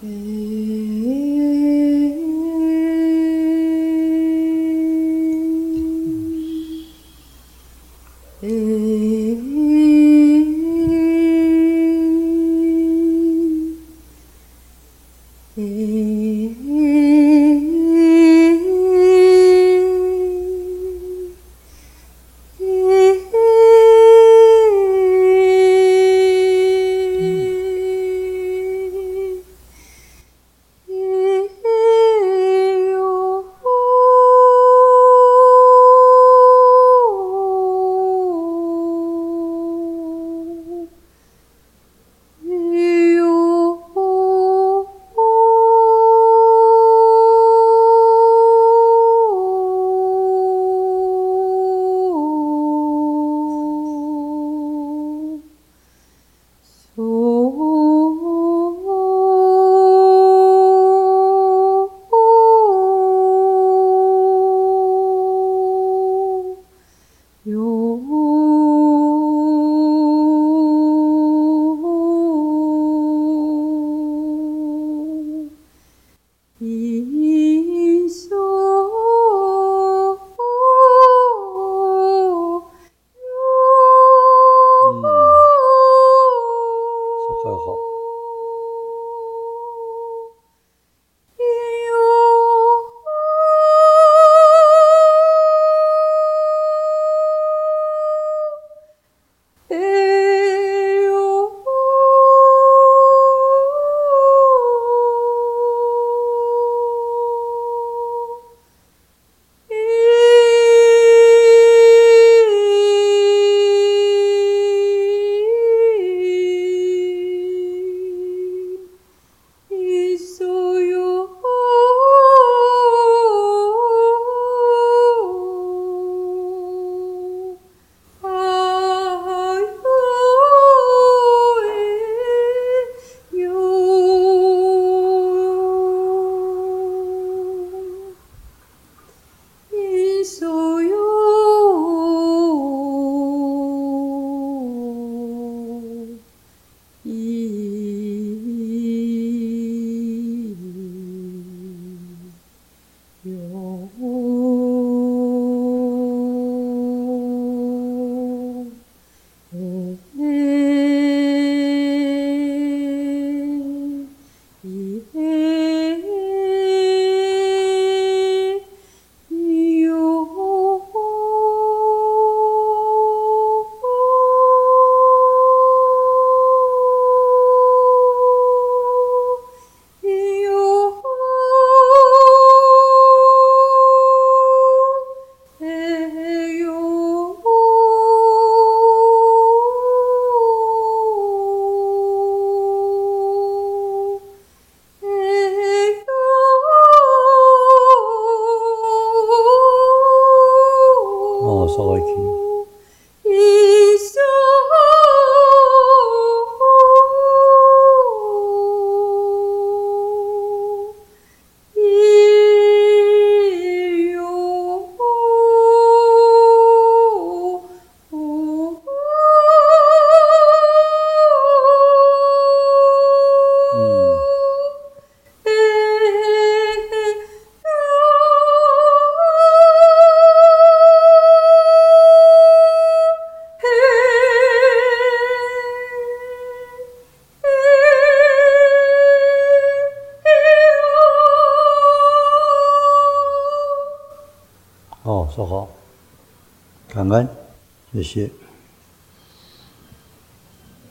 Hey. い。哦，说好，感恩，谢谢。